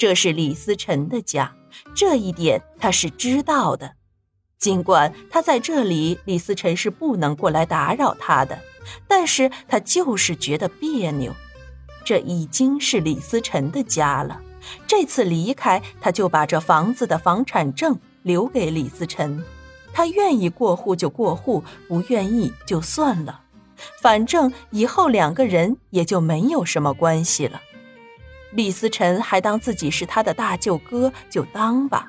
这是李思辰的家，这一点他是知道的。尽管他在这里，李思辰是不能过来打扰他的，但是他就是觉得别扭。这已经是李思辰的家了，这次离开，他就把这房子的房产证留给李思辰。他愿意过户就过户，不愿意就算了，反正以后两个人也就没有什么关系了。李思辰还当自己是他的大舅哥，就当吧。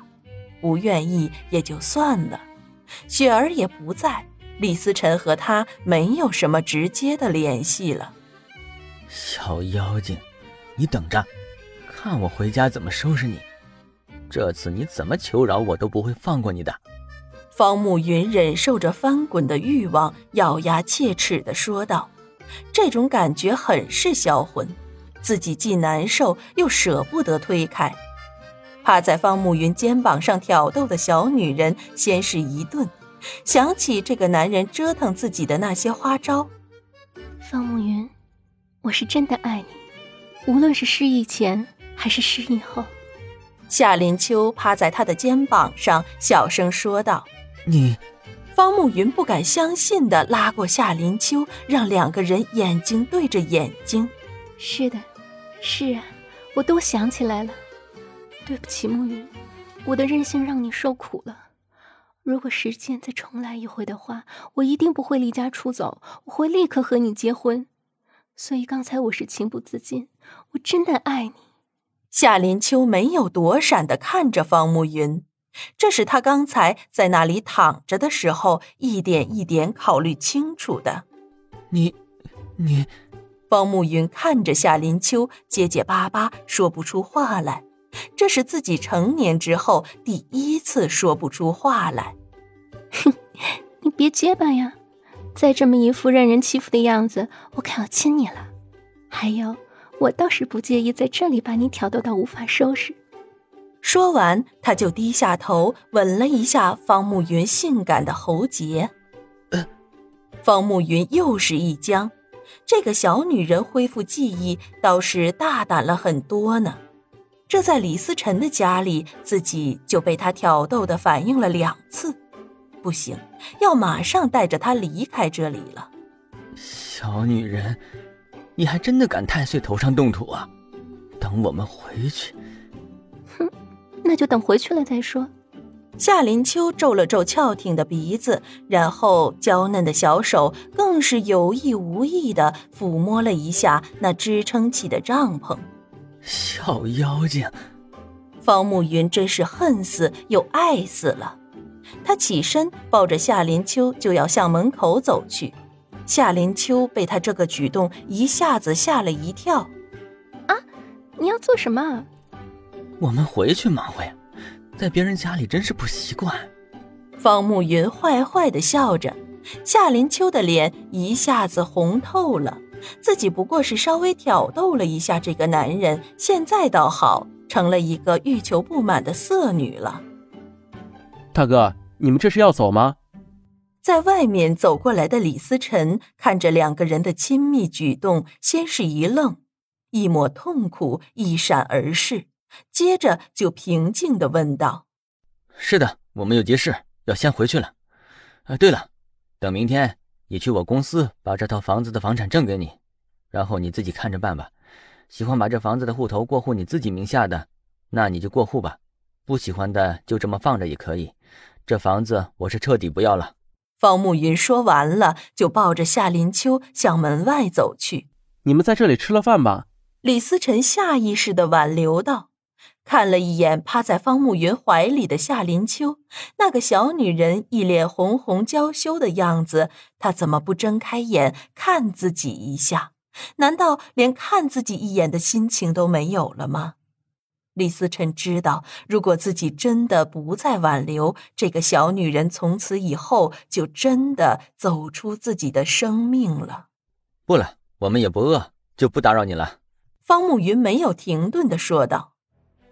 不愿意也就算了，雪儿也不在，李思辰和他没有什么直接的联系了。小妖精，你等着，看我回家怎么收拾你！这次你怎么求饶我都不会放过你的。方慕云忍受着翻滚的欲望，咬牙切齿地说道：“这种感觉很是销魂，自己既难受又舍不得推开。”趴在方慕云肩膀上挑逗的小女人，先是一顿，想起这个男人折腾自己的那些花招。方慕云，我是真的爱你，无论是失忆前还是失忆后。夏林秋趴在他的肩膀上，小声说道：“你。”方慕云不敢相信的拉过夏林秋，让两个人眼睛对着眼睛。是的，是啊，我都想起来了。对不起，暮云，我的任性让你受苦了。如果时间再重来一回的话，我一定不会离家出走，我会立刻和你结婚。所以刚才我是情不自禁，我真的爱你。夏林秋没有躲闪的看着方慕云，这是他刚才在那里躺着的时候一点一点考虑清楚的。你，你，方慕云看着夏林秋，结结巴巴说不出话来。这是自己成年之后第一次说不出话来。哼，你别结巴呀！再这么一副任人欺负的样子，我可要亲你了。还有，我倒是不介意在这里把你挑逗到无法收拾。说完，他就低下头吻了一下方慕云性感的喉结。方慕云又是一僵，这个小女人恢复记忆倒是大胆了很多呢。这在李思辰的家里，自己就被他挑逗的反应了两次，不行，要马上带着他离开这里了。小女人，你还真的敢太岁头上动土啊？等我们回去，哼，那就等回去了再说。夏林秋皱了皱翘挺的鼻子，然后娇嫩的小手更是有意无意的抚摸了一下那支撑起的帐篷。小妖精，方慕云真是恨死又爱死了。他起身抱着夏林秋就要向门口走去，夏林秋被他这个举动一下子吓了一跳。啊，你要做什么？我们回去忙活呀，在别人家里真是不习惯。方慕云坏坏的笑着，夏林秋的脸一下子红透了。自己不过是稍微挑逗了一下这个男人，现在倒好，成了一个欲求不满的色女了。大哥，你们这是要走吗？在外面走过来的李思辰看着两个人的亲密举动，先是一愣，一抹痛苦一闪而逝，接着就平静的问道：“是的，我们有急事，要先回去了。啊，对了，等明天。”你去我公司把这套房子的房产证给你，然后你自己看着办吧。喜欢把这房子的户头过户你自己名下的，那你就过户吧；不喜欢的就这么放着也可以。这房子我是彻底不要了。方慕云说完了，就抱着夏林秋向门外走去。你们在这里吃了饭吧？李思辰下意识的挽留道。看了一眼趴在方慕云怀里的夏林秋，那个小女人一脸红红娇羞的样子，她怎么不睁开眼看自己一下？难道连看自己一眼的心情都没有了吗？李思辰知道，如果自己真的不再挽留，这个小女人从此以后就真的走出自己的生命了。不了，我们也不饿，就不打扰你了。方慕云没有停顿的说道。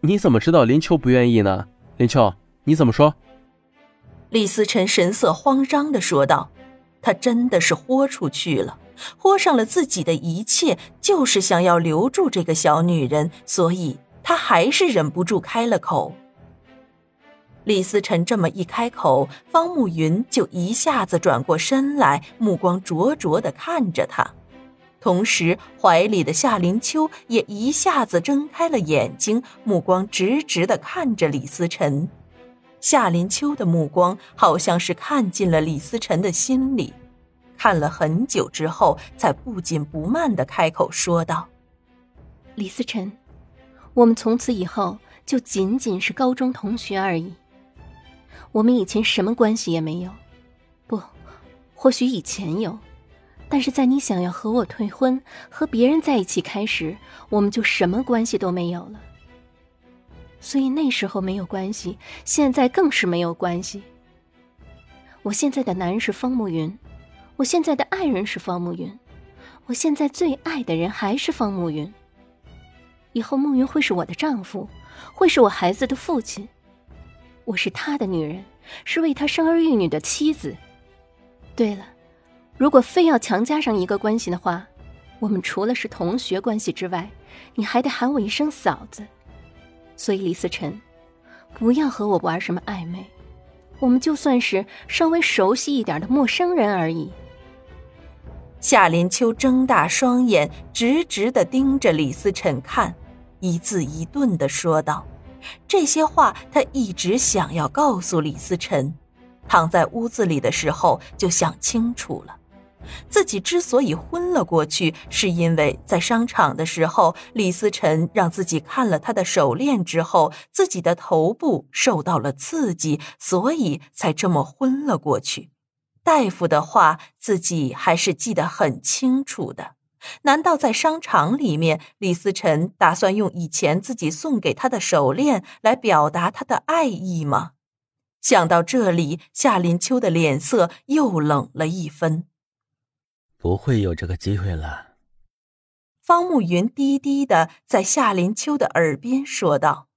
你怎么知道林秋不愿意呢？林秋，你怎么说？李思辰神色慌张的说道：“他真的是豁出去了，豁上了自己的一切，就是想要留住这个小女人，所以他还是忍不住开了口。李思辰这么一开口，方慕云就一下子转过身来，目光灼灼的看着他，同时怀里的夏林秋也一下子睁开了眼睛，目光直直的看着李思辰。夏林秋的目光好像是看进了李思辰的心里，看了很久之后，才不紧不慢的开口说道：“李思辰，我们从此以后就仅仅是高中同学而已。我们以前什么关系也没有，不，或许以前有，但是在你想要和我退婚、和别人在一起开始，我们就什么关系都没有了。”所以那时候没有关系，现在更是没有关系。我现在的男人是方慕云，我现在的爱人是方慕云，我现在最爱的人还是方慕云。以后慕云会是我的丈夫，会是我孩子的父亲，我是他的女人，是为他生儿育女的妻子。对了，如果非要强加上一个关系的话，我们除了是同学关系之外，你还得喊我一声嫂子。所以，李思辰，不要和我玩什么暧昧，我们就算是稍微熟悉一点的陌生人而已。夏林秋睁大双眼，直直的盯着李思辰看，一字一顿的说道：“这些话他一直想要告诉李思辰，躺在屋子里的时候就想清楚了。”自己之所以昏了过去，是因为在商场的时候，李思辰让自己看了他的手链之后，自己的头部受到了刺激，所以才这么昏了过去。大夫的话，自己还是记得很清楚的。难道在商场里面，李思辰打算用以前自己送给他的手链来表达他的爱意吗？想到这里，夏林秋的脸色又冷了一分。不会有这个机会了。方慕云低低的在夏林秋的耳边说道。